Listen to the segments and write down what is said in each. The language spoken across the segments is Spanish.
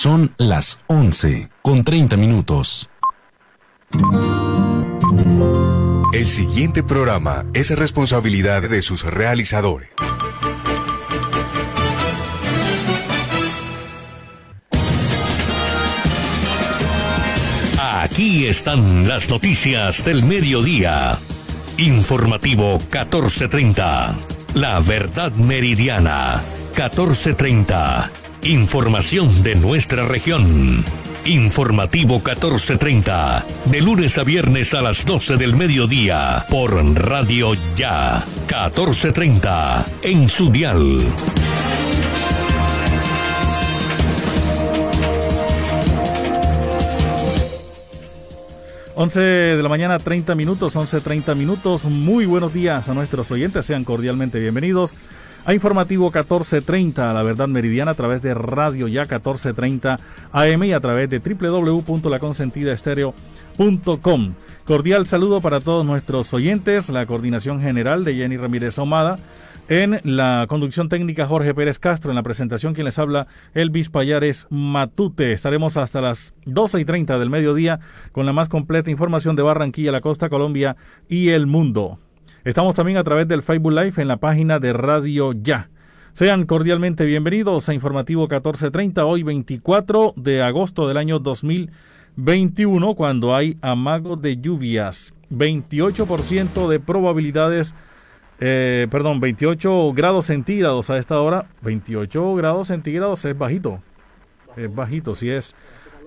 Son las 11 con 30 minutos. El siguiente programa es responsabilidad de sus realizadores. Aquí están las noticias del mediodía. Informativo 1430. La verdad meridiana 1430. Información de nuestra región. Informativo 1430. De lunes a viernes a las 12 del mediodía. Por Radio Ya. 1430. En su dial. 11 de la mañana, 30 minutos, 11.30 minutos. Muy buenos días a nuestros oyentes, sean cordialmente bienvenidos a Informativo 1430, La Verdad Meridiana, a través de Radio Ya 1430 AM y a través de www.laconsentidaestereo.com. Cordial saludo para todos nuestros oyentes, la coordinación general de Jenny Ramírez Omada en la conducción técnica Jorge Pérez Castro, en la presentación quien les habla Elvis Payares Matute. Estaremos hasta las 12 y 30 del mediodía con la más completa información de Barranquilla, la costa Colombia y el mundo. Estamos también a través del Facebook Live en la página de Radio Ya. Sean cordialmente bienvenidos a Informativo 1430, hoy 24 de agosto del año 2021, cuando hay amago de lluvias. 28% de probabilidades eh, perdón, 28 grados centígrados a esta hora. 28 grados centígrados es bajito. Es bajito, si es.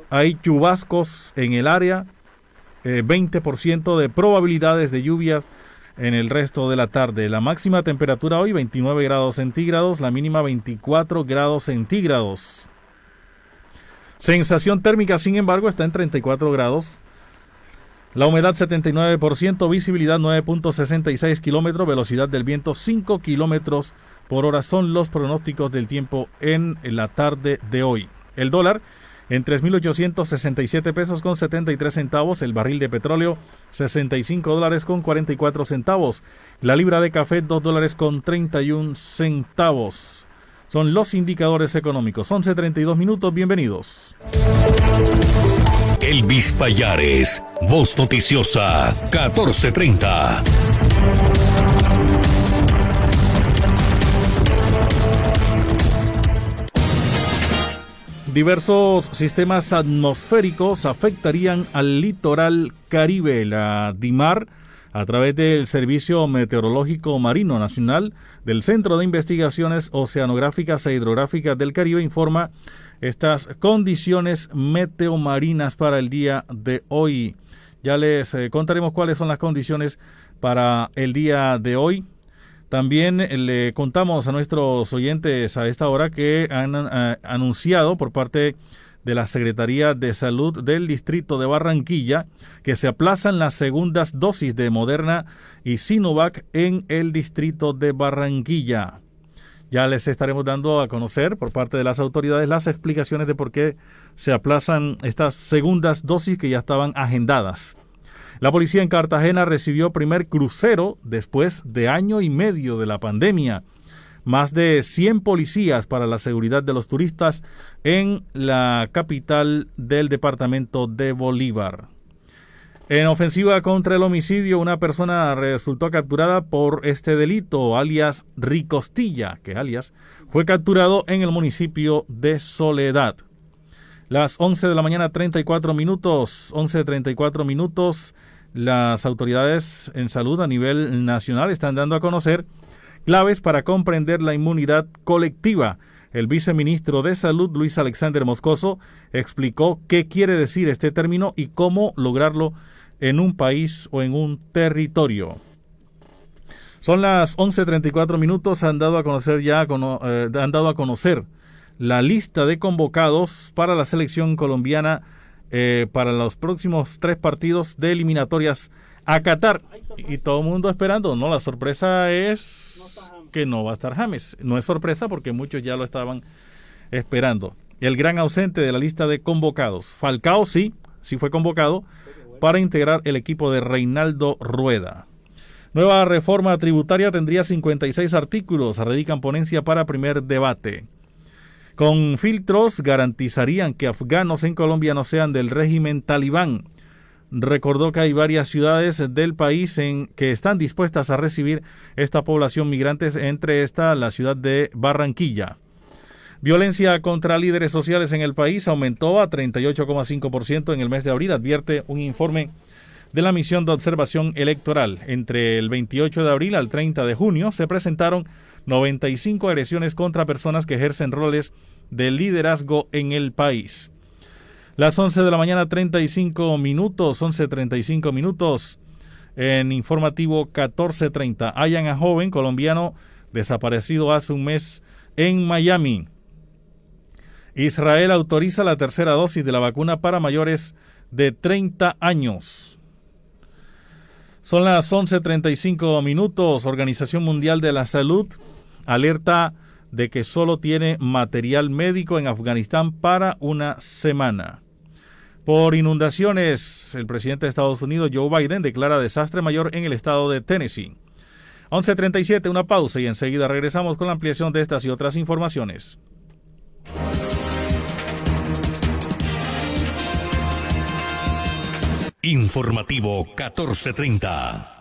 Hay chubascos en el área. 20% eh, de probabilidades de lluvia en el resto de la tarde. La máxima temperatura hoy 29 grados centígrados, la mínima 24 grados centígrados. Sensación térmica, sin embargo, está en 34 grados. La humedad 79%, visibilidad 9.66 kilómetros, velocidad del viento 5 kilómetros por hora son los pronósticos del tiempo en la tarde de hoy. El dólar en 3.867 pesos con 73 centavos, el barril de petróleo 65 dólares con 44 centavos, la libra de café 2 dólares con 31 centavos. Son los indicadores económicos. 11.32 minutos, bienvenidos. Elvis Payares, Voz Noticiosa, 1430. Diversos sistemas atmosféricos afectarían al litoral caribe. La DIMAR, a través del Servicio Meteorológico Marino Nacional del Centro de Investigaciones Oceanográficas e Hidrográficas del Caribe, informa estas condiciones meteomarinas para el día de hoy. Ya les eh, contaremos cuáles son las condiciones para el día de hoy. También eh, le contamos a nuestros oyentes a esta hora que han eh, anunciado por parte de la Secretaría de Salud del Distrito de Barranquilla que se aplazan las segundas dosis de Moderna y Sinovac en el Distrito de Barranquilla. Ya les estaremos dando a conocer por parte de las autoridades las explicaciones de por qué se aplazan estas segundas dosis que ya estaban agendadas. La policía en Cartagena recibió primer crucero después de año y medio de la pandemia. Más de 100 policías para la seguridad de los turistas en la capital del departamento de Bolívar. En ofensiva contra el homicidio, una persona resultó capturada por este delito, alias Ricostilla, que alias fue capturado en el municipio de Soledad. Las 11 de la mañana, 34 minutos, 11.34 minutos, las autoridades en salud a nivel nacional están dando a conocer claves para comprender la inmunidad colectiva. El viceministro de Salud, Luis Alexander Moscoso, explicó qué quiere decir este término y cómo lograrlo en un país o en un territorio. Son las 11.34 minutos, han dado a conocer ya, eh, han dado a conocer la lista de convocados para la selección colombiana eh, para los próximos tres partidos de eliminatorias a Qatar. Y todo el mundo esperando, ¿no? La sorpresa es que no va a estar James. No es sorpresa porque muchos ya lo estaban esperando. El gran ausente de la lista de convocados. Falcao sí, sí fue convocado, para integrar el equipo de Reinaldo Rueda. Nueva reforma tributaria tendría 56 artículos, radican ponencia para primer debate. Con filtros garantizarían que afganos en Colombia no sean del régimen talibán. Recordó que hay varias ciudades del país en que están dispuestas a recibir esta población migrantes, entre esta la ciudad de Barranquilla. Violencia contra líderes sociales en el país aumentó a 38,5% en el mes de abril, advierte un informe de la misión de observación electoral. Entre el 28 de abril al 30 de junio se presentaron 95 agresiones contra personas que ejercen roles de liderazgo en el país. Las 11 de la mañana 35 minutos, 11.35 minutos en informativo 14.30. Hayan a joven colombiano desaparecido hace un mes en Miami. Israel autoriza la tercera dosis de la vacuna para mayores de 30 años. Son las 11.35 minutos. Organización Mundial de la Salud alerta de que solo tiene material médico en Afganistán para una semana. Por inundaciones, el presidente de Estados Unidos, Joe Biden, declara desastre mayor en el estado de Tennessee. 11.37, una pausa y enseguida regresamos con la ampliación de estas y otras informaciones. Informativo 1430.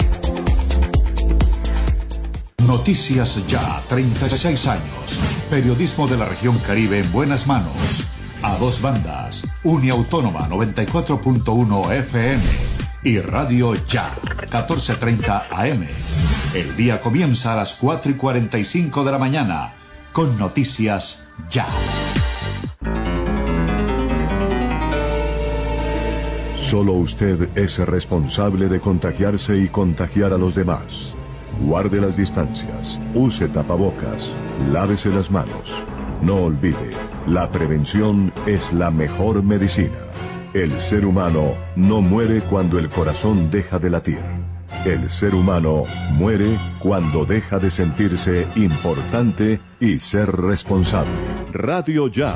Noticias Ya, 36 años. Periodismo de la región Caribe en buenas manos. A dos bandas. Uniautónoma 94.1 FM y Radio Ya, 14.30 AM. El día comienza a las 4 y 45 de la mañana con Noticias Ya. Solo usted es responsable de contagiarse y contagiar a los demás. Guarde las distancias, use tapabocas, lávese las manos. No olvide, la prevención es la mejor medicina. El ser humano no muere cuando el corazón deja de latir. El ser humano muere cuando deja de sentirse importante y ser responsable. Radio Ya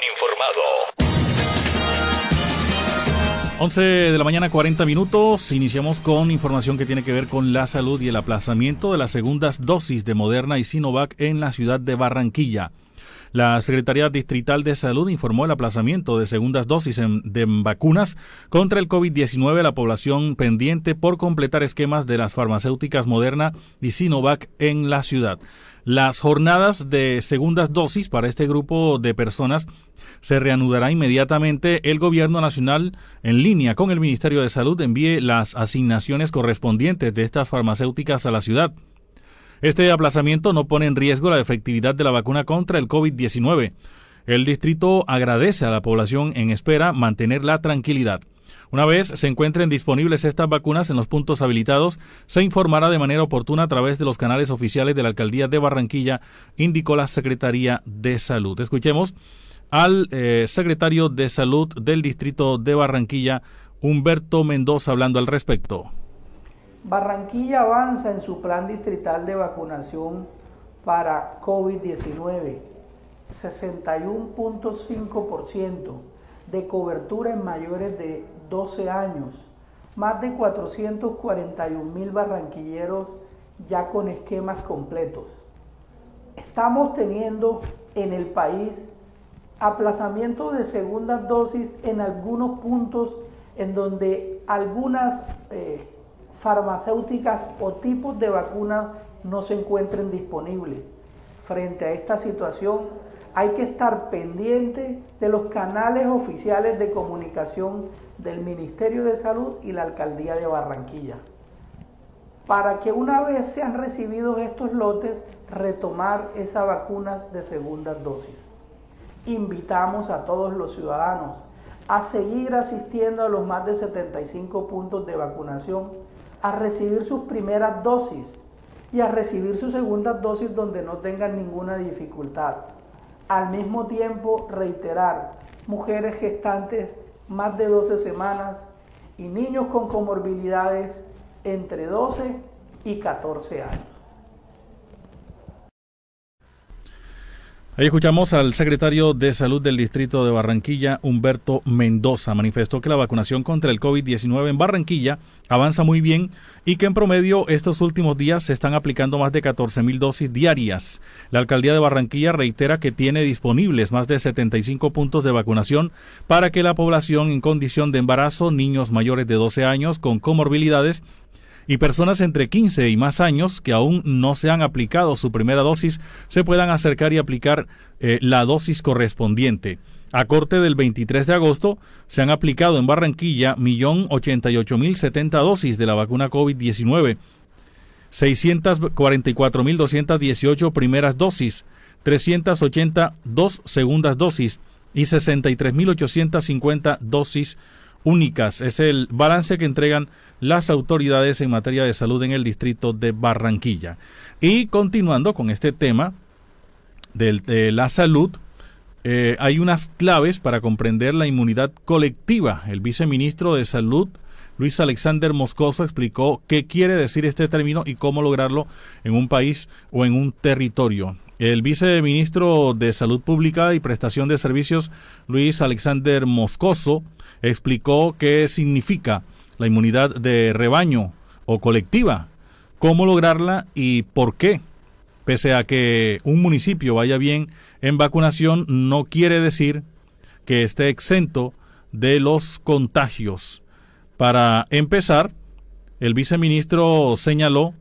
11 de la mañana 40 minutos. Iniciamos con información que tiene que ver con la salud y el aplazamiento de las segundas dosis de Moderna y Sinovac en la ciudad de Barranquilla. La Secretaría Distrital de Salud informó el aplazamiento de segundas dosis de vacunas contra el COVID-19 a la población pendiente por completar esquemas de las farmacéuticas Moderna y Sinovac en la ciudad. Las jornadas de segundas dosis para este grupo de personas se reanudará inmediatamente el Gobierno Nacional en línea con el Ministerio de Salud envíe las asignaciones correspondientes de estas farmacéuticas a la ciudad. Este aplazamiento no pone en riesgo la efectividad de la vacuna contra el COVID-19. El distrito agradece a la población en espera mantener la tranquilidad. Una vez se encuentren disponibles estas vacunas en los puntos habilitados, se informará de manera oportuna a través de los canales oficiales de la Alcaldía de Barranquilla, indicó la Secretaría de Salud. Escuchemos al eh, secretario de Salud del Distrito de Barranquilla, Humberto Mendoza, hablando al respecto. Barranquilla avanza en su plan distrital de vacunación para COVID-19, 61.5% de cobertura en mayores de 12 años, más de 441 mil barranquilleros ya con esquemas completos. Estamos teniendo en el país aplazamiento de segundas dosis en algunos puntos en donde algunas eh, farmacéuticas o tipos de vacunas no se encuentren disponibles. Frente a esta situación hay que estar pendiente de los canales oficiales de comunicación del Ministerio de Salud y la Alcaldía de Barranquilla. Para que una vez sean recibidos estos lotes, retomar esas vacunas de segunda dosis. Invitamos a todos los ciudadanos a seguir asistiendo a los más de 75 puntos de vacunación a recibir sus primeras dosis y a recibir sus segundas dosis donde no tengan ninguna dificultad. Al mismo tiempo, reiterar, mujeres gestantes más de 12 semanas y niños con comorbilidades entre 12 y 14 años. Ahí escuchamos al secretario de Salud del Distrito de Barranquilla, Humberto Mendoza. Manifestó que la vacunación contra el COVID-19 en Barranquilla avanza muy bien y que en promedio estos últimos días se están aplicando más de 14 mil dosis diarias. La alcaldía de Barranquilla reitera que tiene disponibles más de 75 puntos de vacunación para que la población en condición de embarazo, niños mayores de 12 años con comorbilidades y personas entre 15 y más años que aún no se han aplicado su primera dosis se puedan acercar y aplicar eh, la dosis correspondiente. A corte del 23 de agosto se han aplicado en Barranquilla 1.088.070 dosis de la vacuna COVID-19, 644.218 primeras dosis, 382 segundas dosis y 63.850 dosis únicas. Es el balance que entregan las autoridades en materia de salud en el distrito de Barranquilla. Y continuando con este tema de la salud, eh, hay unas claves para comprender la inmunidad colectiva. El viceministro de Salud, Luis Alexander Moscoso, explicó qué quiere decir este término y cómo lograrlo en un país o en un territorio. El viceministro de Salud Pública y Prestación de Servicios, Luis Alexander Moscoso, explicó qué significa la inmunidad de rebaño o colectiva, cómo lograrla y por qué. Pese a que un municipio vaya bien en vacunación, no quiere decir que esté exento de los contagios. Para empezar, el viceministro señaló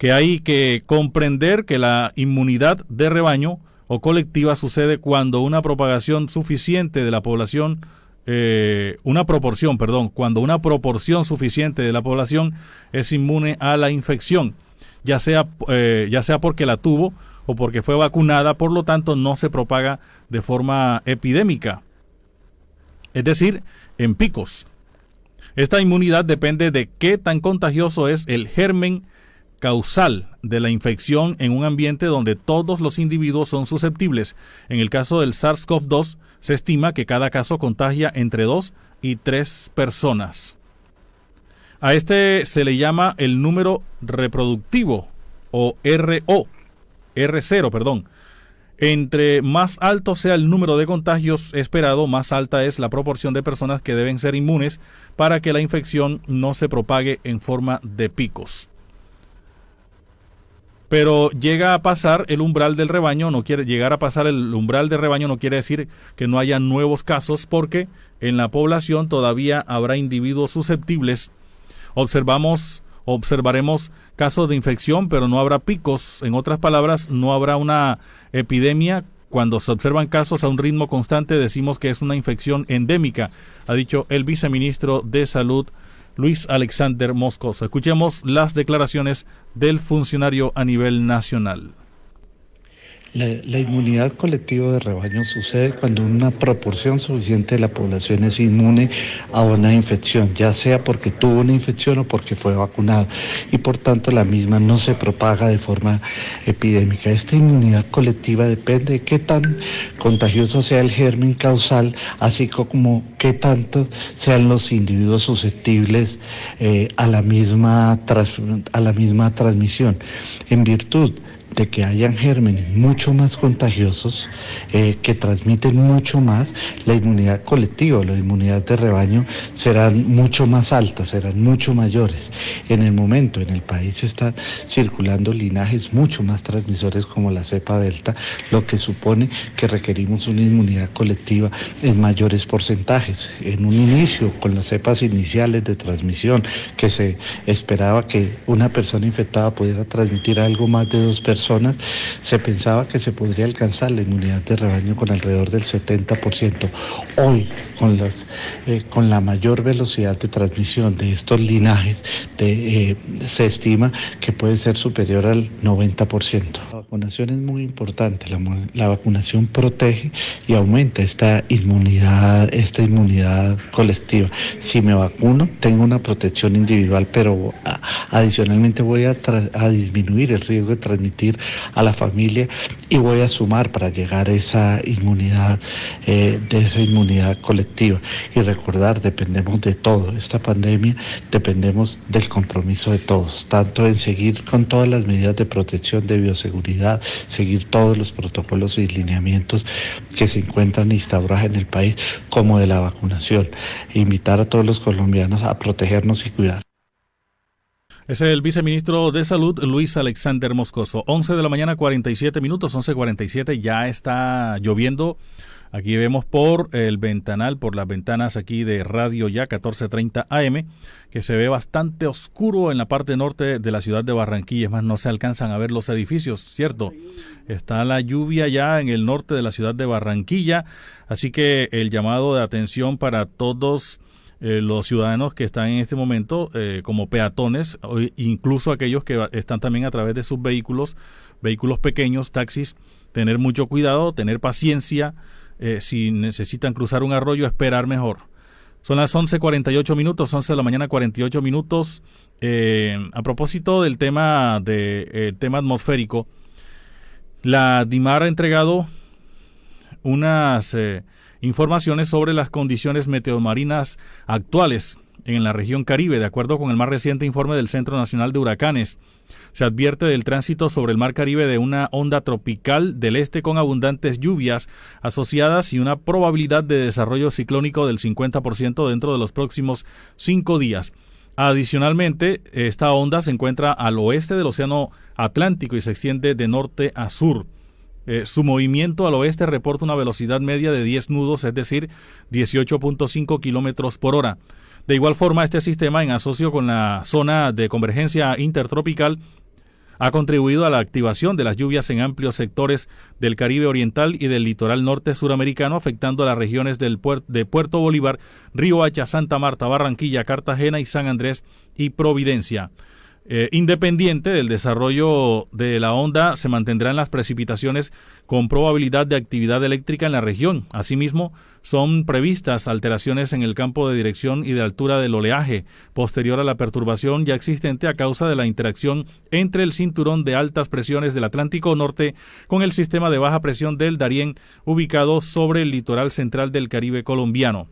que hay que comprender que la inmunidad de rebaño o colectiva sucede cuando una propagación suficiente de la población, eh, una proporción, perdón, cuando una proporción suficiente de la población es inmune a la infección, ya sea, eh, ya sea porque la tuvo o porque fue vacunada, por lo tanto no se propaga de forma epidémica, es decir, en picos. Esta inmunidad depende de qué tan contagioso es el germen causal de la infección en un ambiente donde todos los individuos son susceptibles. En el caso del SARS-CoV-2, se estima que cada caso contagia entre dos y tres personas. A este se le llama el número reproductivo o RO, R0, perdón. Entre más alto sea el número de contagios esperado, más alta es la proporción de personas que deben ser inmunes para que la infección no se propague en forma de picos. Pero llega a pasar el umbral del rebaño, no quiere llegar a pasar el umbral del rebaño no quiere decir que no haya nuevos casos porque en la población todavía habrá individuos susceptibles. Observamos observaremos casos de infección, pero no habrá picos. En otras palabras, no habrá una epidemia. Cuando se observan casos a un ritmo constante, decimos que es una infección endémica, ha dicho el viceministro de Salud, Luis Alexander Moscos. Escuchemos las declaraciones del funcionario a nivel nacional. La, inmunidad colectiva de rebaño sucede cuando una proporción suficiente de la población es inmune a una infección, ya sea porque tuvo una infección o porque fue vacunado, y por tanto la misma no se propaga de forma epidémica. Esta inmunidad colectiva depende de qué tan contagioso sea el germen causal, así como qué tanto sean los individuos susceptibles eh, a, la misma a la misma transmisión. En virtud de que hayan gérmenes mucho más contagiosos, eh, que transmiten mucho más, la inmunidad colectiva, la inmunidad de rebaño serán mucho más altas, serán mucho mayores. En el momento en el país están circulando linajes mucho más transmisores como la cepa delta, lo que supone que requerimos una inmunidad colectiva en mayores porcentajes. En un inicio, con las cepas iniciales de transmisión, que se esperaba que una persona infectada pudiera transmitir algo más de dos personas, se pensaba que se podría alcanzar la inmunidad de rebaño con alrededor del 70%. Hoy, con, las, eh, con la mayor velocidad de transmisión de estos linajes, eh, se estima que puede ser superior al 90%. La vacunación es muy importante, la, la vacunación protege y aumenta esta inmunidad, esta inmunidad colectiva. Si me vacuno, tengo una protección individual, pero adicionalmente voy a, a disminuir el riesgo de transmitir a la familia y voy a sumar para llegar a esa inmunidad, eh, de esa inmunidad colectiva. Y recordar, dependemos de todo. Esta pandemia dependemos del compromiso de todos, tanto en seguir con todas las medidas de protección de bioseguridad, seguir todos los protocolos y lineamientos que se encuentran instaurados en el país, como de la vacunación. E invitar a todos los colombianos a protegernos y cuidar. Es el viceministro de Salud, Luis Alexander Moscoso. 11 de la mañana, 47 minutos, 11.47, ya está lloviendo. Aquí vemos por el ventanal, por las ventanas aquí de Radio Ya 1430 AM, que se ve bastante oscuro en la parte norte de la ciudad de Barranquilla. Es más, no se alcanzan a ver los edificios, ¿cierto? Está la lluvia ya en el norte de la ciudad de Barranquilla, así que el llamado de atención para todos eh, los ciudadanos que están en este momento eh, como peatones, incluso aquellos que están también a través de sus vehículos, vehículos pequeños, taxis, tener mucho cuidado, tener paciencia, eh, si necesitan cruzar un arroyo, esperar mejor. Son las 11.48 minutos, 11 de la mañana 48 minutos. a propósito del tema, de, tema atmosférico, la DIMAR ha entregado unas informaciones sobre las condiciones meteomarinas actuales en la región Caribe, de acuerdo con el más reciente informe del Centro Nacional de Huracanes. Se advierte del tránsito sobre el Mar Caribe de una onda tropical del este con abundantes lluvias asociadas y una probabilidad de desarrollo ciclónico del 50% dentro de los próximos cinco días. Adicionalmente, esta onda se encuentra al oeste del Océano Atlántico y se extiende de norte a sur. Eh, su movimiento al oeste reporta una velocidad media de 10 nudos, es decir, 18.5 kilómetros por hora. De igual forma, este sistema, en asocio con la zona de convergencia intertropical, ha contribuido a la activación de las lluvias en amplios sectores del Caribe Oriental y del litoral norte suramericano, afectando a las regiones de Puerto Bolívar, Río Hacha, Santa Marta, Barranquilla, Cartagena y San Andrés y Providencia. Eh, independiente del desarrollo de la onda, se mantendrán las precipitaciones con probabilidad de actividad eléctrica en la región. Asimismo, son previstas alteraciones en el campo de dirección y de altura del oleaje, posterior a la perturbación ya existente a causa de la interacción entre el cinturón de altas presiones del Atlántico Norte con el sistema de baja presión del Darién, ubicado sobre el litoral central del Caribe colombiano.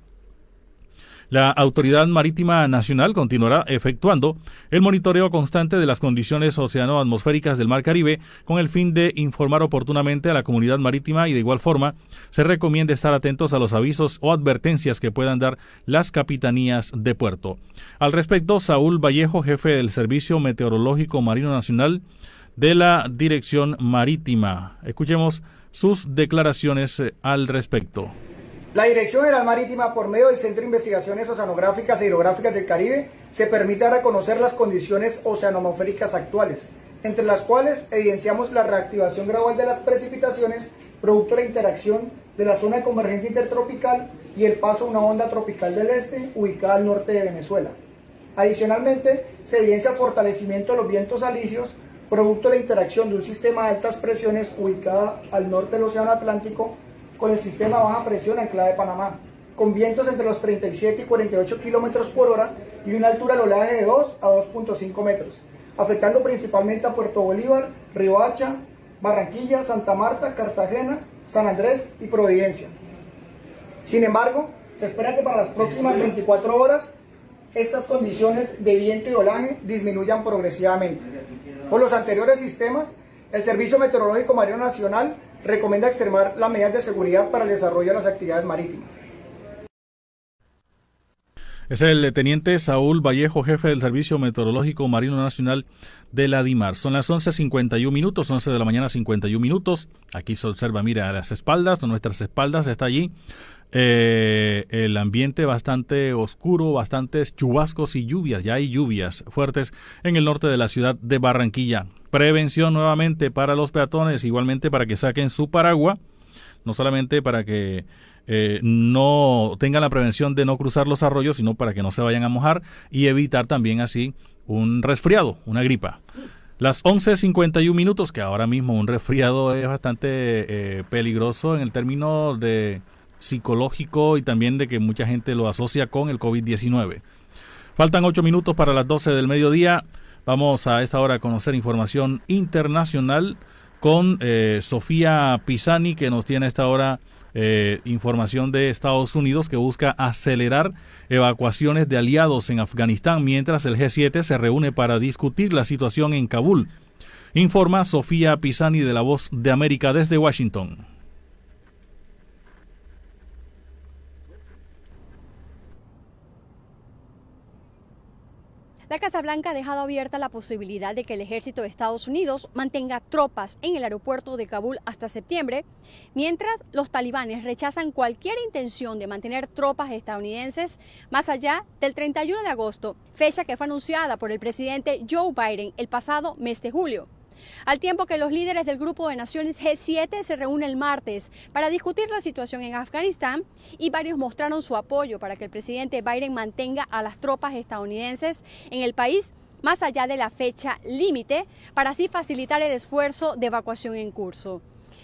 La Autoridad Marítima Nacional continuará efectuando el monitoreo constante de las condiciones oceanoatmosféricas del Mar Caribe con el fin de informar oportunamente a la comunidad marítima y de igual forma se recomienda estar atentos a los avisos o advertencias que puedan dar las capitanías de puerto. Al respecto, Saúl Vallejo, jefe del Servicio Meteorológico Marino Nacional de la Dirección Marítima. Escuchemos sus declaraciones eh, al respecto. La Dirección General Marítima, por medio del Centro de Investigaciones Oceanográficas e Hidrográficas del Caribe, se permite reconocer las condiciones oceanomorféricas actuales, entre las cuales evidenciamos la reactivación gradual de las precipitaciones producto de la interacción de la zona de convergencia intertropical y el paso de una onda tropical del este ubicada al norte de Venezuela. Adicionalmente, se evidencia fortalecimiento de los vientos alisios producto de la interacción de un sistema de altas presiones ubicada al norte del Océano Atlántico con el sistema baja presión anclada de Panamá, con vientos entre los 37 y 48 kilómetros por hora y una altura de oleaje de 2 a 2.5 metros, afectando principalmente a Puerto Bolívar, Riohacha, Barranquilla, Santa Marta, Cartagena, San Andrés y Providencia. Sin embargo, se espera que para las próximas 24 horas estas condiciones de viento y olaje disminuyan progresivamente. Por los anteriores sistemas, el Servicio Meteorológico Marino Nacional recomienda extremar las medidas de seguridad para el desarrollo de las actividades marítimas. Es el teniente Saúl Vallejo, jefe del Servicio Meteorológico Marino Nacional de la DIMAR. Son las 11.51 minutos, 11 de la mañana 51 minutos. Aquí se observa, mira, a las espaldas, nuestras espaldas está allí eh, el ambiente bastante oscuro, bastantes chubascos y lluvias. Ya hay lluvias fuertes en el norte de la ciudad de Barranquilla. Prevención nuevamente para los peatones, igualmente para que saquen su paraguas, no solamente para que eh, no tengan la prevención de no cruzar los arroyos, sino para que no se vayan a mojar y evitar también así un resfriado, una gripa. Las 11.51 minutos, que ahora mismo un resfriado es bastante eh, peligroso en el término de psicológico y también de que mucha gente lo asocia con el COVID-19. Faltan ocho minutos para las 12 del mediodía. Vamos a esta hora a conocer información internacional con eh, Sofía Pisani, que nos tiene a esta hora eh, información de Estados Unidos que busca acelerar evacuaciones de aliados en Afganistán mientras el G7 se reúne para discutir la situación en Kabul. Informa Sofía Pisani de la Voz de América desde Washington. La Casa Blanca ha dejado abierta la posibilidad de que el ejército de Estados Unidos mantenga tropas en el aeropuerto de Kabul hasta septiembre, mientras los talibanes rechazan cualquier intención de mantener tropas estadounidenses más allá del 31 de agosto, fecha que fue anunciada por el presidente Joe Biden el pasado mes de julio al tiempo que los líderes del Grupo de Naciones G7 se reúnen el martes para discutir la situación en Afganistán y varios mostraron su apoyo para que el presidente Biden mantenga a las tropas estadounidenses en el país más allá de la fecha límite para así facilitar el esfuerzo de evacuación en curso.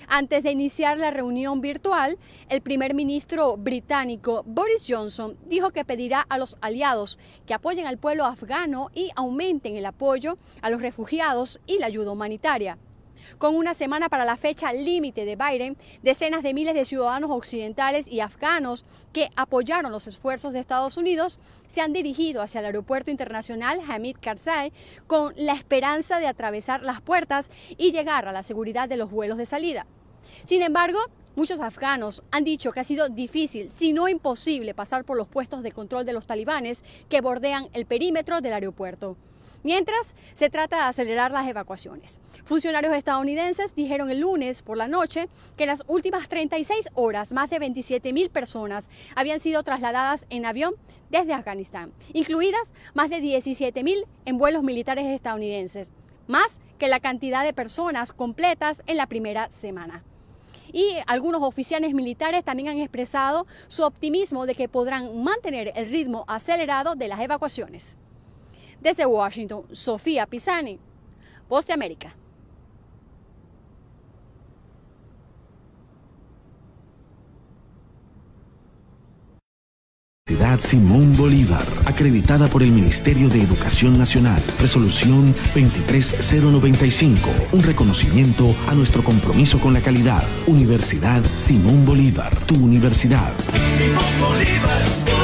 Antes de iniciar la reunión virtual, el primer ministro británico Boris Johnson dijo que pedirá a los aliados que apoyen al pueblo afgano y aumenten el apoyo a los refugiados y la ayuda humanitaria. Con una semana para la fecha límite de Biden, decenas de miles de ciudadanos occidentales y afganos que apoyaron los esfuerzos de Estados Unidos se han dirigido hacia el aeropuerto internacional Hamid Karzai con la esperanza de atravesar las puertas y llegar a la seguridad de los vuelos de salida. Sin embargo, Muchos afganos han dicho que ha sido difícil, si no imposible, pasar por los puestos de control de los talibanes que bordean el perímetro del aeropuerto. Mientras, se trata de acelerar las evacuaciones. Funcionarios estadounidenses dijeron el lunes por la noche que en las últimas 36 horas más de 27 mil personas habían sido trasladadas en avión desde Afganistán, incluidas más de 17 mil en vuelos militares estadounidenses, más que la cantidad de personas completas en la primera semana y algunos oficiales militares también han expresado su optimismo de que podrán mantener el ritmo acelerado de las evacuaciones. Desde Washington, Sofía Pisani, Voz de América. Universidad Simón Bolívar, acreditada por el Ministerio de Educación Nacional. Resolución 23095, un reconocimiento a nuestro compromiso con la calidad. Universidad Simón Bolívar, tu universidad. Simón Bolívar, tu universidad.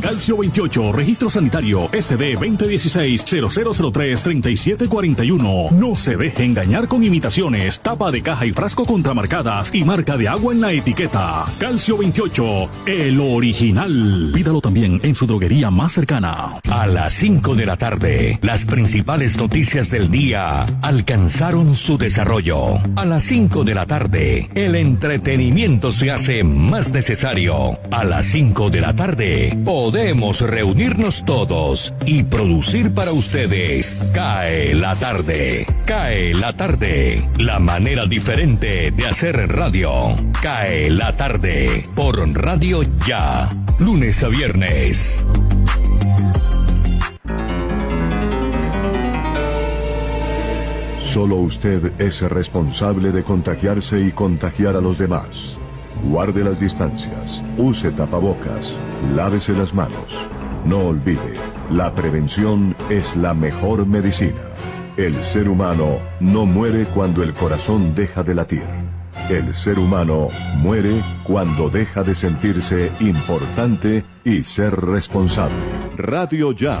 Calcio 28, registro sanitario, SD 2016-0003-3741. No se deje engañar con imitaciones, tapa de caja y frasco contramarcadas y marca de agua en la etiqueta. Calcio 28, el original. Pídalo también en su droguería más cercana. A las 5 de la tarde, las principales noticias del día alcanzaron su desarrollo. A las 5 de la tarde, el entretenimiento se hace más necesario. A las 5 de la tarde, podemos reunirnos todos y producir para ustedes. Cae la tarde. Cae la tarde. La manera diferente de hacer radio. Cae la tarde. Por Radio Ya. Lunes a viernes. Solo usted es responsable de contagiarse y contagiar a los demás. Guarde las distancias, use tapabocas, lávese las manos. No olvide, la prevención es la mejor medicina. El ser humano no muere cuando el corazón deja de latir. El ser humano muere cuando deja de sentirse importante y ser responsable. Radio Ya.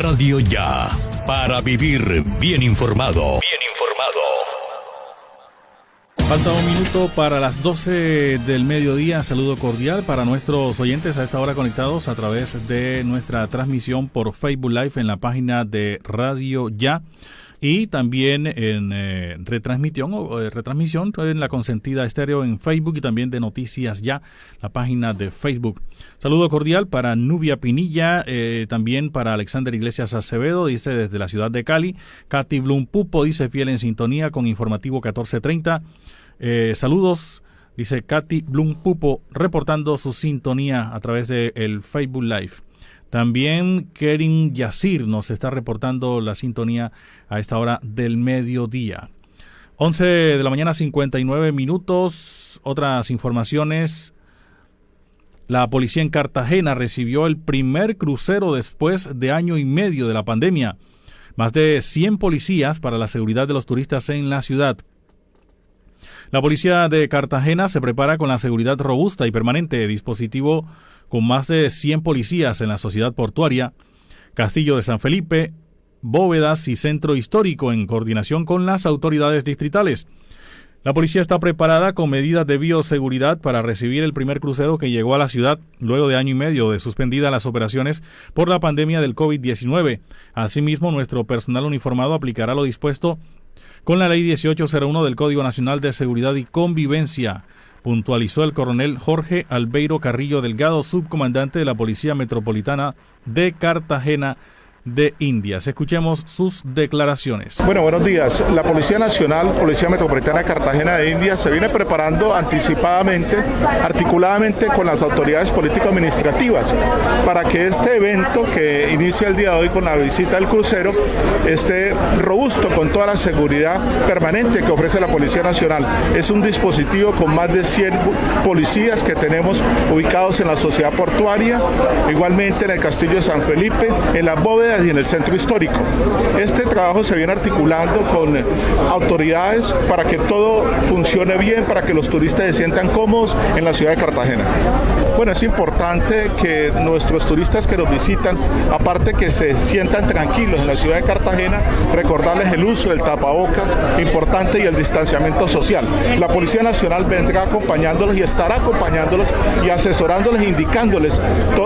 Radio Ya. Para vivir bien informado. Bien informado. Falta un minuto para las 12 del mediodía. Saludo cordial para nuestros oyentes a esta hora conectados a través de nuestra transmisión por Facebook Live en la página de Radio Ya y también en eh, retransmisión o eh, retransmisión en la consentida estéreo en Facebook y también de Noticias Ya, la página de Facebook. Saludo cordial para Nubia Pinilla, eh, también para Alexander Iglesias Acevedo, dice desde la ciudad de Cali. Katy Blum Pupo dice fiel en sintonía con informativo 1430. saludos. Dice Katy Blum Pupo reportando su sintonía a través del el Facebook Live. También Kerin Yasir nos está reportando la sintonía a esta hora del mediodía. 11 de la mañana 59 minutos. Otras informaciones. La policía en Cartagena recibió el primer crucero después de año y medio de la pandemia. Más de 100 policías para la seguridad de los turistas en la ciudad. La policía de Cartagena se prepara con la seguridad robusta y permanente, dispositivo con más de 100 policías en la sociedad portuaria, Castillo de San Felipe, bóvedas y centro histórico en coordinación con las autoridades distritales. La policía está preparada con medidas de bioseguridad para recibir el primer crucero que llegó a la ciudad luego de año y medio de suspendidas las operaciones por la pandemia del COVID-19. Asimismo, nuestro personal uniformado aplicará lo dispuesto con la Ley 1801 del Código Nacional de Seguridad y Convivencia, puntualizó el coronel Jorge Albeiro Carrillo Delgado, subcomandante de la Policía Metropolitana de Cartagena de Indias. Escuchemos sus declaraciones. Bueno, buenos días. La Policía Nacional, Policía Metropolitana Cartagena de Indias se viene preparando anticipadamente, articuladamente con las autoridades político-administrativas para que este evento que inicia el día de hoy con la visita del crucero esté robusto con toda la seguridad permanente que ofrece la Policía Nacional. Es un dispositivo con más de 100 policías que tenemos ubicados en la sociedad portuaria, igualmente en el Castillo de San Felipe, en la y en el centro histórico. Este trabajo se viene articulando con autoridades para que todo funcione bien, para que los turistas se sientan cómodos en la ciudad de Cartagena. Bueno, es importante que nuestros turistas que nos visitan, aparte que se sientan tranquilos en la ciudad de Cartagena, recordarles el uso del tapabocas, importante, y el distanciamiento social. La Policía Nacional vendrá acompañándolos y estará acompañándolos y asesorándoles indicándoles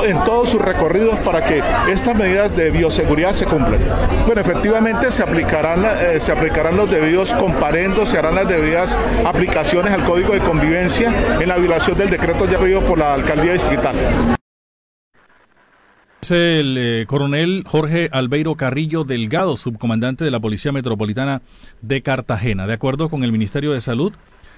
en todos sus recorridos para que estas medidas de bioseguridad se cumplan. Bueno, efectivamente se aplicarán, eh, se aplicarán los debidos comparendos, se harán las debidas aplicaciones al Código de Convivencia en la violación del decreto ya pedido por la Alcaldía Distrital. Es el eh, coronel Jorge Albeiro Carrillo Delgado, subcomandante de la Policía Metropolitana de Cartagena. De acuerdo con el Ministerio de Salud,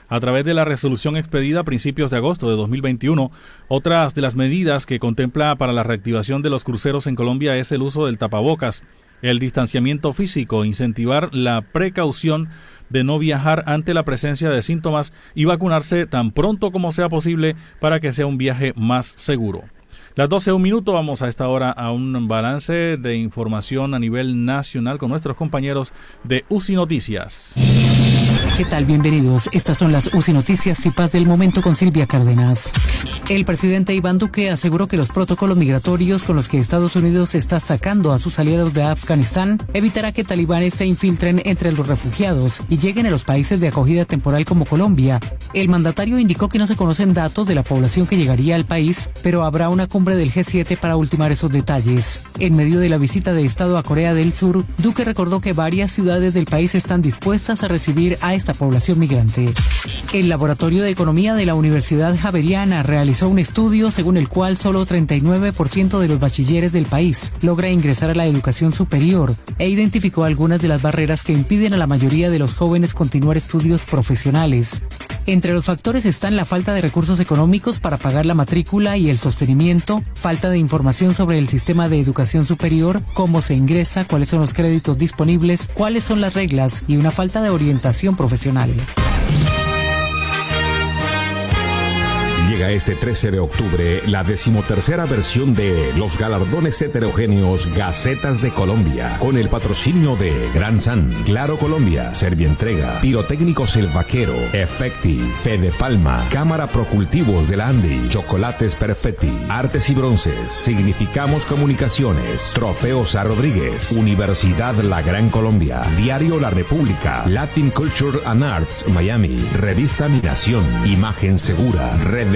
a través de la resolución expedida a principios de agosto de 2021, otras de las medidas que contempla para la reactivación de los cruceros en Colombia es el uso del tapabocas, el distanciamiento físico, incentivar la precaución de no viajar ante la presencia de síntomas y vacunarse tan pronto como sea posible para que sea un viaje más seguro. Las 12 un minuto vamos a esta hora a un balance de información a nivel nacional con nuestros compañeros de UCI Noticias. ¿Qué tal? Bienvenidos. Estas son las UCI Noticias y Paz del Momento con Silvia Cárdenas. El presidente Iván Duque aseguró que los protocolos migratorios con los que Estados Unidos está sacando a sus aliados de Afganistán evitará que talibanes se infiltren entre los refugiados y lleguen a los países de acogida temporal como Colombia. El mandatario indicó que no se conocen datos de la población que llegaría al país, pero habrá una cumbre del G7 para ultimar esos detalles. En medio de la visita de Estado a Corea del Sur, Duque recordó que varias ciudades del país están dispuestas a recibir a esta población migrante. El Laboratorio de Economía de la Universidad Javeriana realizó un estudio según el cual solo 39% de los bachilleres del país logra ingresar a la educación superior e identificó algunas de las barreras que impiden a la mayoría de los jóvenes continuar estudios profesionales. Entre los factores están la falta de recursos económicos para pagar la matrícula y el sostenimiento, falta de información sobre el sistema de educación superior, cómo se ingresa, cuáles son los créditos disponibles, cuáles son las reglas y una falta de orientación profesional profesional. Llega este 13 de octubre la decimotercera versión de los galardones heterogéneos Gacetas de Colombia, con el patrocinio de Gran San, Claro Colombia, Servientrega, Pirotécnicos El Vaquero, Efecti, Fede Palma, Cámara Procultivos de la Andy, Chocolates Perfetti, Artes y Bronces, Significamos Comunicaciones, Trofeos a Rodríguez, Universidad La Gran Colombia, Diario La República, Latin Culture and Arts Miami, Revista Mi Nación, Imagen Segura, Red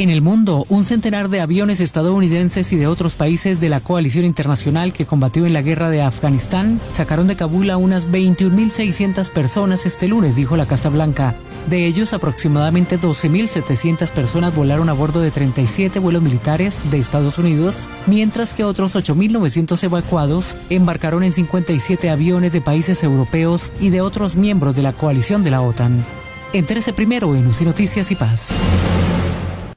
En el mundo, un centenar de aviones estadounidenses y de otros países de la coalición internacional que combatió en la guerra de Afganistán sacaron de Kabul a unas 21.600 personas este lunes, dijo la Casa Blanca. De ellos, aproximadamente 12.700 personas volaron a bordo de 37 vuelos militares de Estados Unidos, mientras que otros 8.900 evacuados embarcaron en 57 aviones de países europeos y de otros miembros de la coalición de la OTAN. Entérese primero en UCI Noticias y Paz.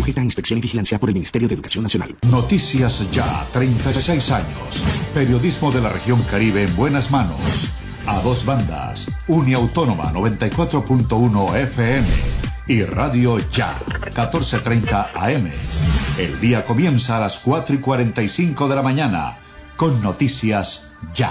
Sujeta a inspección y vigilancia por el Ministerio de Educación Nacional. Noticias Ya, 36 años. Periodismo de la región Caribe en buenas manos. A dos bandas, Uniautónoma 94.1 FM y Radio Ya, 14.30 AM. El día comienza a las 4 y 45 de la mañana con Noticias Ya.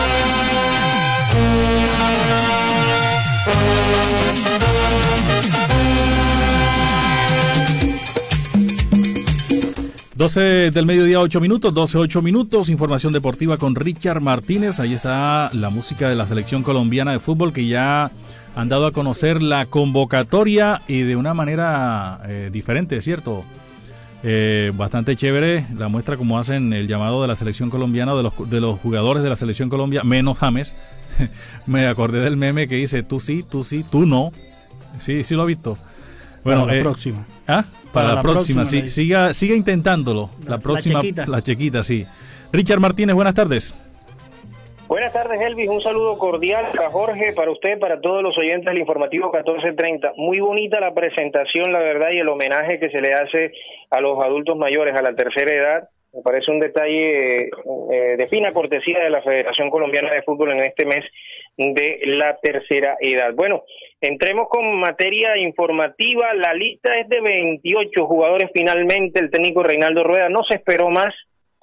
Doce del mediodía, 8 minutos, 12, 8 minutos. Información deportiva con Richard Martínez. Ahí está la música de la selección colombiana de fútbol que ya han dado a conocer la convocatoria y de una manera eh, diferente, ¿cierto? Eh, bastante chévere la muestra como hacen el llamado de la selección colombiana, de los, de los jugadores de la selección Colombia, menos James. Me acordé del meme que dice tú sí, tú sí, tú no. Sí, sí lo he visto. Bueno, la eh, próxima. ¿Ah? Para, la, próxima, sí, siga, siga intentándolo. La, La- próxima, la chequita. la chequita, sí. Richard Martínez, buenas tardes. Buenas tardes, Elvis. Un saludo cordial para Jorge, para usted, para todos los oyentes del informativo 1430. Muy bonita la presentación, la verdad, y el homenaje que se le hace a los adultos mayores, a la tercera edad. Me parece un detalle eh, de fina cortesía de la Federación Colombiana de Fútbol en este mes de la tercera edad. Bueno, entremos con materia informativa. La lista es de 28 jugadores finalmente. El técnico Reinaldo Rueda no se esperó más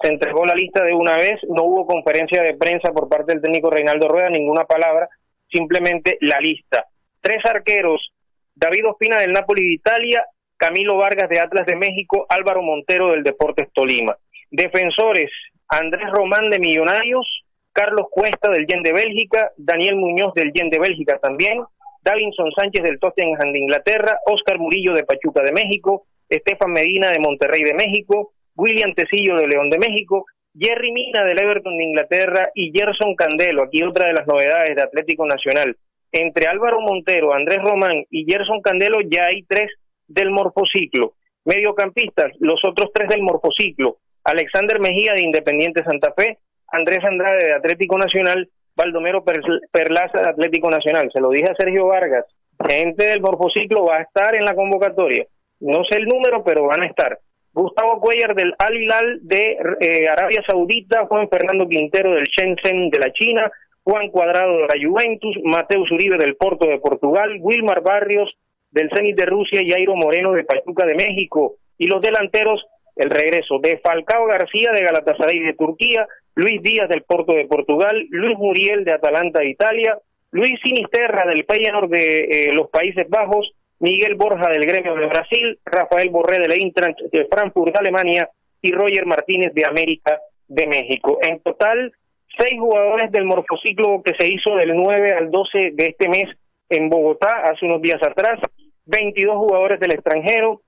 se entregó la lista de una vez, no hubo conferencia de prensa por parte del técnico Reinaldo Rueda, ninguna palabra, simplemente la lista. Tres arqueros, David Ospina del Napoli de Italia, Camilo Vargas de Atlas de México, Álvaro Montero del Deportes Tolima. Defensores, Andrés Román de Millonarios, Carlos Cuesta del Yen de Bélgica, Daniel Muñoz del Yen de Bélgica también, Davinson Sánchez del Tottenham de Inglaterra, Oscar Murillo de Pachuca de México, Estefan Medina de Monterrey de México, William Tecillo de León de México, Jerry Mina del Everton de Inglaterra y Gerson Candelo, aquí otra de las novedades de Atlético Nacional. Entre Álvaro Montero, Andrés Román y Gerson Candelo ya hay tres del morfociclo. Mediocampistas, los otros tres del morfociclo. Alexander Mejía de Independiente Santa Fe, Andrés Andrade de Atlético Nacional, Baldomero Perlaza de Atlético Nacional. Se lo dije a Sergio Vargas, gente del morfociclo va a estar en la convocatoria. No sé el número, pero van a estar. Gustavo Cuellar del Al Hilal de eh, Arabia Saudita, Juan Fernando Quintero del Shenzhen de la China, Juan Cuadrado de la Juventus, Mateus Uribe del Porto de Portugal, Wilmar Barrios del Zenit de Rusia y Jairo Moreno de Pachuca de México. Y los delanteros, el regreso de Falcao García de Galatasaray de Turquía, Luis Díaz del Porto de Portugal, Luis Muriel de Atalanta de Italia, Luis Sinisterra del Feyenoord de eh, los Países Bajos, Miguel Borja del Gremio de Brasil, Rafael Borré de la Eintracht de Frankfurt de Alemania y Roger Martínez de América de México. En total, seis jugadores del morfociclo que se hizo del 9 al 12 de este mes en Bogotá hace unos días atrás, 22 jugadores del extranjero,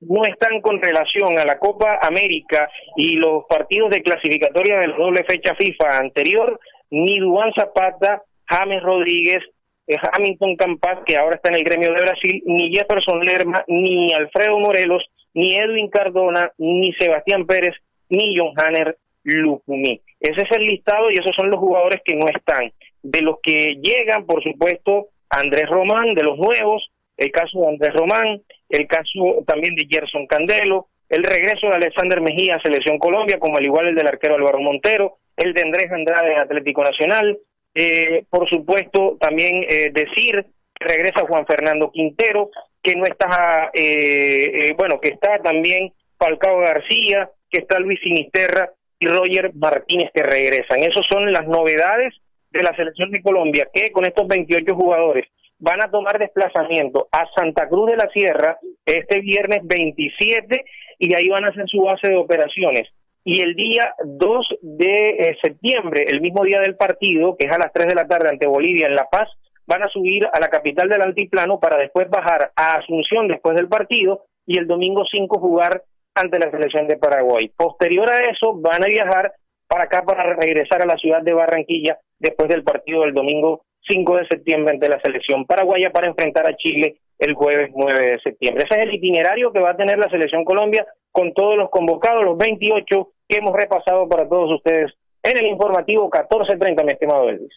no están con relación a la Copa América y los partidos de clasificatoria de la doble fecha FIFA anterior, ni Duan Zapata, James Rodríguez, eh, Hamilton Campas, que ahora está en el gremio de Brasil, ni Jefferson Lerma, ni Alfredo Morelos, ni Edwin Cardona, ni Sebastián Pérez, ni John Hanner Lupumi. Ese es el listado y esos son los jugadores que no están. De los que llegan, por supuesto, Andrés Román, de los nuevos, el caso de Andrés Román, el caso también de Gerson Candelo, el regreso de Alexander Mejía a Selección Colombia, como al igual el del arquero Álvaro Montero, el de Andrés Andrade Atlético Nacional, eh, por supuesto, también eh, decir que regresa Juan Fernando Quintero, que no está, eh, bueno, que está también Falcao García, que está Luis Sinisterra y Roger Martínez que regresan. Esas son las novedades de la selección de Colombia, que con estos 28 jugadores van a tomar desplazamiento a Santa Cruz de la Sierra este viernes 27 y ahí van a hacer su base de operaciones y el día 2 de eh, septiembre, el mismo día del partido, que es a las 3 de la tarde ante Bolivia en La Paz, van a subir a la capital del altiplano para después bajar a Asunción después del partido y el domingo 5 jugar ante la selección de Paraguay. Posterior a eso van a viajar para acá para regresar a la ciudad de Barranquilla después del partido del domingo 5 de septiembre ante la selección paraguaya para enfrentar a Chile el jueves 9 de septiembre. Ese es el itinerario que va a tener la selección Colombia con todos los convocados, los 28 que hemos repasado para todos ustedes en el informativo 1430, mi estimado Elvis.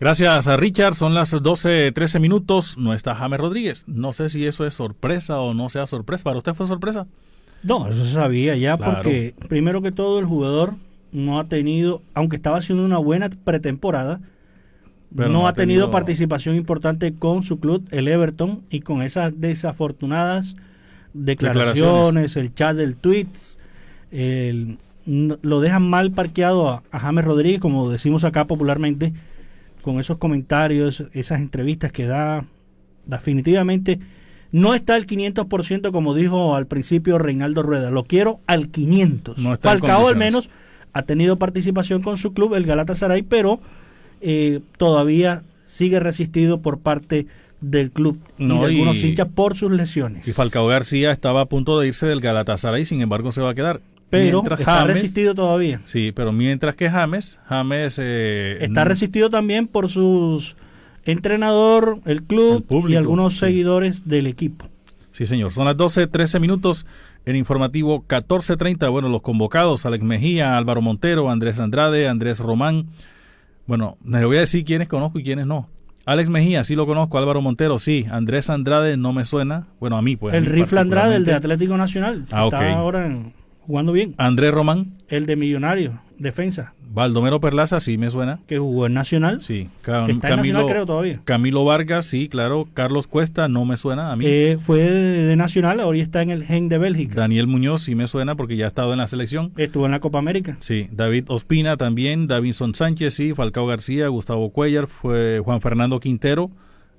Gracias a Richard, son las 12, 13 minutos, no está James Rodríguez. No sé si eso es sorpresa o no sea sorpresa. ¿Para usted fue sorpresa? No, eso sabía ya porque primero que todo el jugador no ha tenido, aunque estaba haciendo una buena pretemporada, no, ha tenido, participación importante con su club, el Everton, y con esas desafortunadas declaraciones, el chat del tweets, lo dejan mal parqueado a, James Rodríguez, como decimos acá popularmente, con esos comentarios, esas entrevistas que da definitivamente no está al 500% como dijo al principio Reinaldo Rueda, lo quiero al 500. No Falcao al menos ha tenido participación con su club, el Galatasaray, pero eh, todavía sigue resistido por parte del club y de algunos hinchas por sus lesiones. Y Falcao García estaba a punto de irse del Galatasaray, sin embargo se va a quedar. Pero está resistido todavía. Sí, pero mientras que James, James eh, está resistido también por sus entrenador, el club y algunos seguidores del equipo. Sí, señor. Son las 12, 13 minutos en informativo 14.30. Bueno, los convocados, Alex Mejía, Álvaro Montero, Andrés Andrade, Andrés Román. Bueno, le voy a decir quiénes conozco y quiénes no. Alex Mejía, sí lo conozco. Álvaro Montero, sí. Andrés Andrade no me suena. Bueno, a mí, pues. El rifle Andrade, el de Atlético Nacional. Ah, Está ahora jugando bien. Andrés Román. El de Millonario, defensa. Baldomero Perlaza, sí me suena. Que jugó en Nacional. Sí. Está en Nacional, creo, todavía. Camilo Vargas, sí, claro. Carlos Cuesta, no me suena a mí. Eh, fue de, Nacional, ahora está en el Gen de Bélgica. Daniel Muñoz, sí me suena porque ya ha estado en la selección. Estuvo en la Copa América. Sí. David Ospina también. Davinson Sánchez, sí. Falcao García, Gustavo Cuellar, fue Juan Fernando Quintero.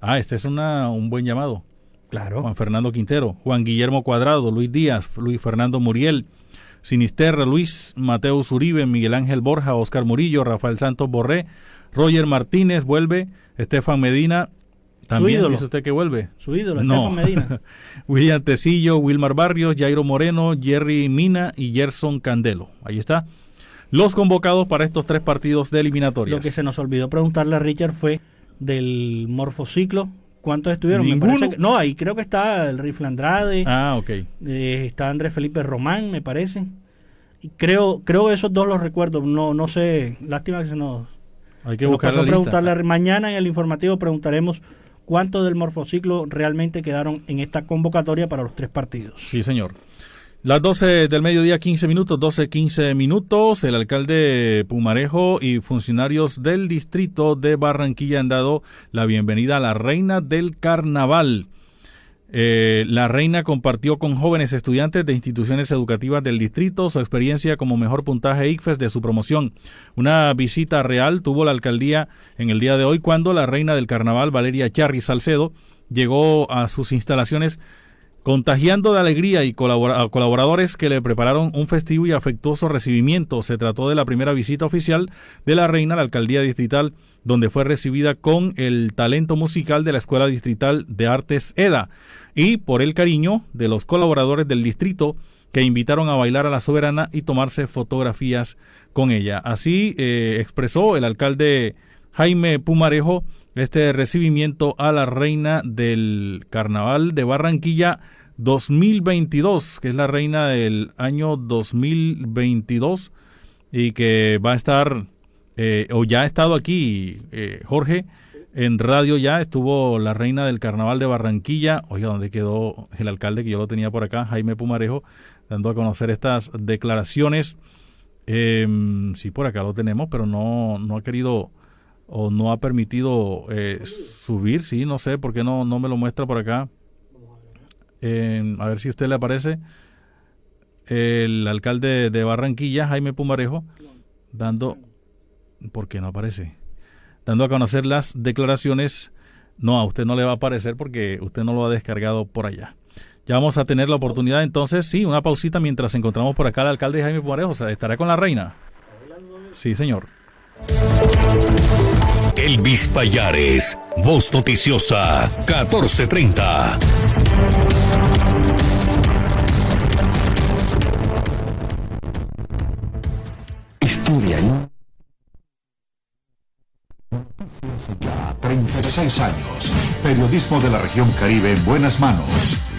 Ah, este es una, un buen llamado. Claro. Juan Fernando Quintero, Juan Guillermo Cuadrado, Luis Díaz, Luis Fernando Muriel, Sinisterra, Luis Mateo Uribe, Miguel Ángel Borja, Oscar Murillo, Rafael Santos Borré, Roger Martínez vuelve, Estefan Medina, también dice usted que vuelve. Su ídolo, no. Estefan Medina. William Tecillo, Wilmar Barrios, Jairo Moreno, Jerry Mina y Gerson Candelo. Ahí está. Los convocados para estos tres partidos de eliminatorias. Lo que se nos olvidó preguntarle a Richard fue del morfociclo. ¿Cuántos estuvieron? no, ahí creo que está el Rifle Andrade. Ah, ok. Eh, está Andrés Felipe Román, me parece. Y creo, creo esos dos los recuerdo. No, no sé. Lástima que se nos. Hay que buscar la preguntarle Mañana en el informativo preguntaremos cuántos del morfociclo realmente quedaron en esta convocatoria para los tres partidos. Sí, señor. Las 12 del mediodía, 15 minutos, 12, 15 minutos. El alcalde Pumarejo y funcionarios del distrito de Barranquilla han dado la bienvenida a la reina del carnaval. Eh, la reina compartió con jóvenes estudiantes de instituciones educativas del distrito su experiencia como mejor puntaje ICFES de su promoción. Una visita real tuvo la alcaldía en el día de hoy cuando la reina del carnaval, Valeria Charri Salcedo, llegó a sus instalaciones contagiando de alegría y colaboradores que le prepararon un festivo y afectuoso recibimiento. Se trató de la primera visita oficial de la reina a la alcaldía distrital, donde fue recibida con el talento musical de la Escuela Distrital de Artes EDA y por el cariño de los colaboradores del distrito que invitaron a bailar a la soberana y tomarse fotografías con ella. Así eh, expresó el alcalde Jaime Pumarejo este recibimiento a la reina del carnaval de Barranquilla 2022, que es la reina del año 2022 y que va a estar, eh, o ya ha estado aquí, eh, Jorge, en radio ya estuvo la reina del carnaval de Barranquilla, oiga, ¿dónde quedó el alcalde que yo lo tenía por acá, Jaime Pumarejo, dando a conocer estas declaraciones? Em, sí, por acá lo tenemos, pero no, no ha querido o no ha permitido eh, subir, sí, no sé, por qué no, no me lo muestra por acá. a ver si a usted le aparece. El alcalde de Barranquilla, Jaime Pumarejo, dando, ¿por qué no aparece? Dando a conocer las declaraciones. No, a usted no le va a aparecer porque usted no lo ha descargado por allá. Ya vamos a tener la oportunidad entonces, sí, una pausita mientras encontramos por acá al alcalde Jaime Pumarejo. O sea, estará con la reina. Sí, señor. Elvis Payares, Voz Noticiosa, 1430. Historia. Ya 36 años. Periodismo de la región Caribe en buenas manos.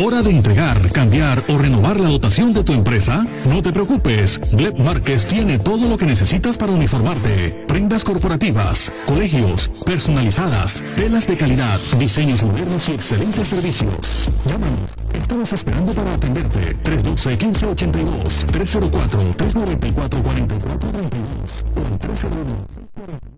¿Hora de entregar, cambiar o renovar la dotación de tu empresa? No te preocupes, Gleb Márquez tiene todo lo que necesitas para uniformarte. Prendas corporativas, colegios, personalizadas, telas de calidad, diseños modernos y excelentes servicios. Llámanos. Estamos esperando para atenderte. 312-1582, 304-394-4432 o 301.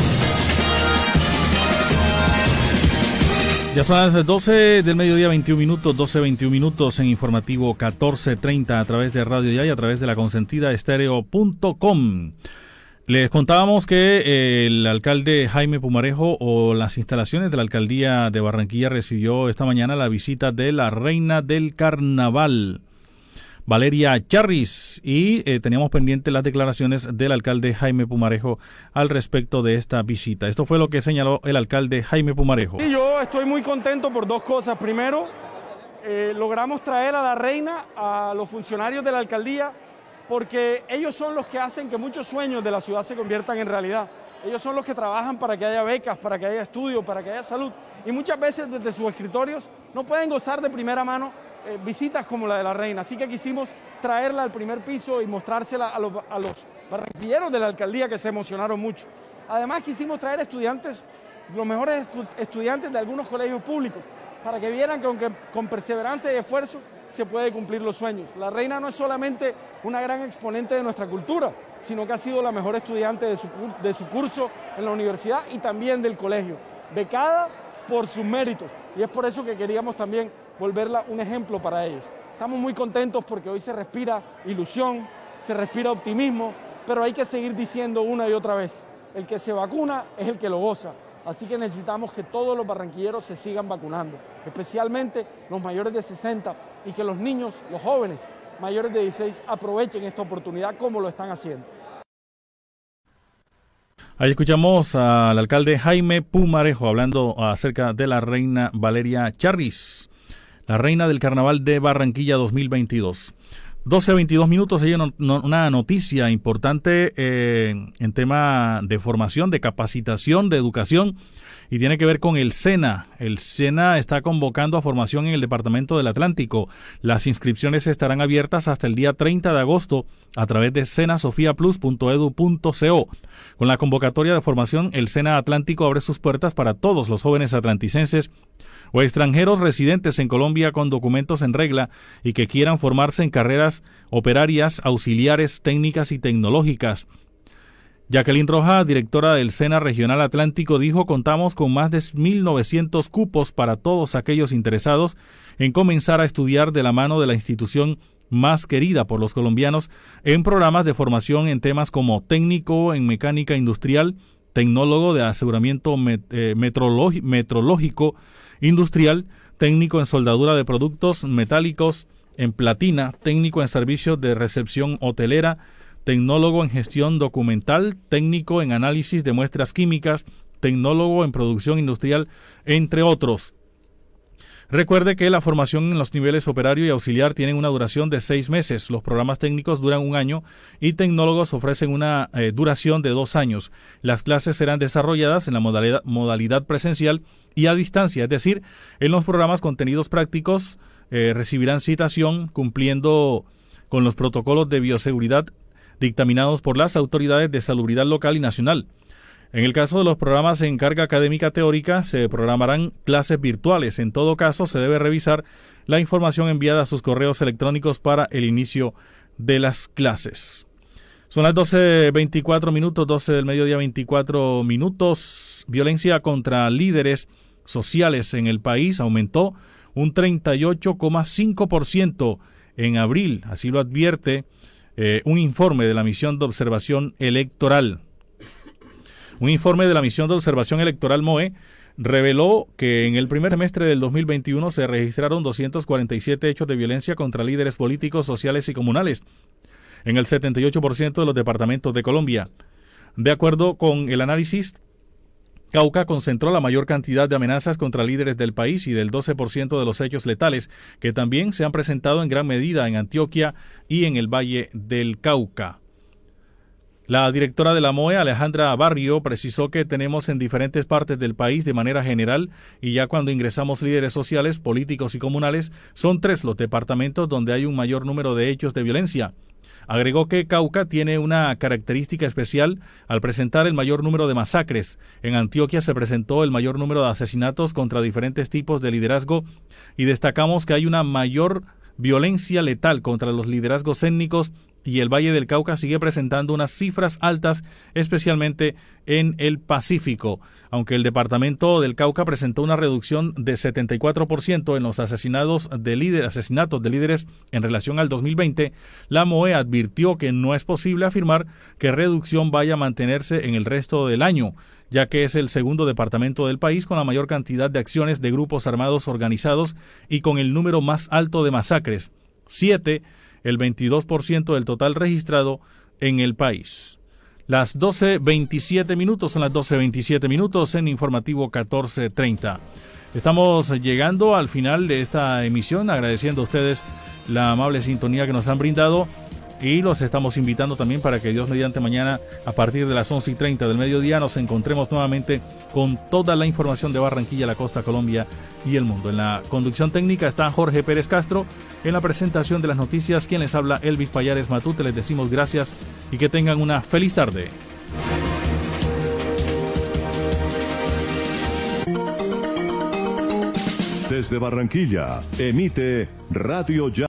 Ya son las 12 del mediodía, 21 minutos, 12, 21 minutos en informativo 1430 a través de Radio Ya y a través de la consentida estéreo.com. Les contábamos que el alcalde Jaime Pumarejo o las instalaciones de la alcaldía de Barranquilla recibió esta mañana la visita de la reina del carnaval. Valeria Charris y eh, teníamos pendientes las declaraciones del alcalde Jaime Pumarejo al respecto de esta visita. Esto fue lo que señaló el alcalde Jaime Pumarejo. Y yo estoy muy contento por dos cosas. Primero, eh, logramos traer a la reina a los funcionarios de la alcaldía porque ellos son los que hacen que muchos sueños de la ciudad se conviertan en realidad. Ellos son los que trabajan para que haya becas, para que haya estudios, para que haya salud. Y muchas veces desde sus escritorios no pueden gozar de primera mano eh, visitas como la de la reina. Así que quisimos traerla al primer piso y mostrársela a los, a barranquilleros de la alcaldía que se emocionaron mucho. Además quisimos traer estudiantes, los mejores estudiantes de algunos colegios públicos, para que vieran que aunque con perseverancia y esfuerzo se puede cumplir los sueños. La reina no es solamente una gran exponente de nuestra cultura, sino que ha sido la mejor estudiante de su, de su curso en la universidad y también del colegio, becada por sus méritos. Y es por eso que queríamos también volverla un ejemplo para ellos. Estamos muy contentos porque hoy se respira ilusión, se respira optimismo, pero hay que seguir diciendo una y otra vez, el que se vacuna es el que lo goza. Así que necesitamos que todos los barranquilleros se sigan vacunando, especialmente los mayores de 60 y que los niños, los jóvenes mayores de 16 aprovechen esta oportunidad como lo están haciendo. Ahí escuchamos al alcalde Jaime Pumarejo hablando acerca de la reina Valeria Charris, la reina del carnaval de Barranquilla 2022. 12 a 22 minutos, hay una noticia importante eh, en tema de formación, de capacitación, de educación y tiene que ver con el SENA. El SENA está convocando a formación en el Departamento del Atlántico. Las inscripciones estarán abiertas hasta el día 30 de agosto a través de senasofiaplus.edu.co. Con la convocatoria de formación, el SENA Atlántico abre sus puertas para todos los jóvenes atlanticenses o extranjeros residentes en Colombia con documentos en regla y que quieran formarse en carreras operarias, auxiliares, técnicas y tecnológicas. Jacqueline Roja, directora del SENA Regional Atlántico, dijo contamos con más de 1.900 cupos para todos aquellos interesados en comenzar a estudiar de la mano de la institución más querida por los colombianos en programas de formación en temas como técnico en mecánica industrial, tecnólogo de aseguramiento eh, metrológico industrial, técnico en soldadura de productos metálicos en platina, técnico en servicios de recepción hotelera, tecnólogo en gestión documental, técnico en análisis de muestras químicas, tecnólogo en producción industrial, entre otros. Recuerde que la formación en los niveles operario y auxiliar tienen una duración de seis meses. Los programas técnicos duran un año y tecnólogos ofrecen una eh, duración de dos años. Las clases serán desarrolladas en la modalidad, presencial y a distancia, es decir, en los programas contenidos prácticos eh, recibirán citación cumpliendo con los protocolos de bioseguridad dictaminados por las autoridades de salubridad local y nacional. En el caso de los programas en carga académica teórica, se programarán clases virtuales. En todo caso, se debe revisar la información enviada a sus correos electrónicos para el inicio de las clases. Son las 12.24 minutos, 12 del mediodía 24 minutos. Violencia contra líderes sociales en el país aumentó un 38,5% en abril, así lo advierte eh, un informe de la misión de observación electoral. Un informe de la misión de observación electoral MOE reveló que en el primer semestre del 2021 se registraron 247 hechos de violencia contra líderes políticos, sociales y comunales en el 78% de los departamentos de Colombia. De acuerdo con el análisis, Cauca concentró la mayor cantidad de amenazas contra líderes del país y del 12% de los hechos letales, que también se han presentado en gran medida en Antioquia y en el Valle del Cauca. La directora de la MOE, Alejandra Barrio, precisó que tenemos en diferentes partes del país de manera general y ya cuando ingresamos líderes sociales, políticos y comunales, son tres los departamentos donde hay un mayor número de hechos de violencia. Agregó que Cauca tiene una característica especial al presentar el mayor número de masacres. En Antioquia se presentó el mayor número de asesinatos contra diferentes tipos de liderazgo y destacamos que hay una mayor violencia letal contra los liderazgos étnicos y el Valle del Cauca sigue presentando unas cifras altas, especialmente en el Pacífico. Aunque el departamento del Cauca presentó una reducción de 74% en los asesinatos de, líderes, asesinatos de líderes en relación al 2020, la MOE advirtió que no es posible afirmar que reducción vaya a mantenerse en el resto del año, ya que es el segundo departamento del país con la mayor cantidad de acciones de grupos armados organizados y con el número más alto de masacres. Siete el 22% del total registrado en el país. Las 12.27 minutos son las 12.27 minutos en informativo 14.30. Estamos llegando al final de esta emisión, agradeciendo a ustedes la amable sintonía que nos han brindado y los estamos invitando también para que Dios mediante mañana a partir de las 11 y 30 del mediodía nos encontremos nuevamente con toda la información de Barranquilla, la costa Colombia y el mundo. En la conducción técnica está Jorge Pérez Castro. En la presentación de las noticias, quien les habla Elvis Payares Matute. Les decimos gracias y que tengan una feliz tarde. Desde Barranquilla, emite Radio Ya.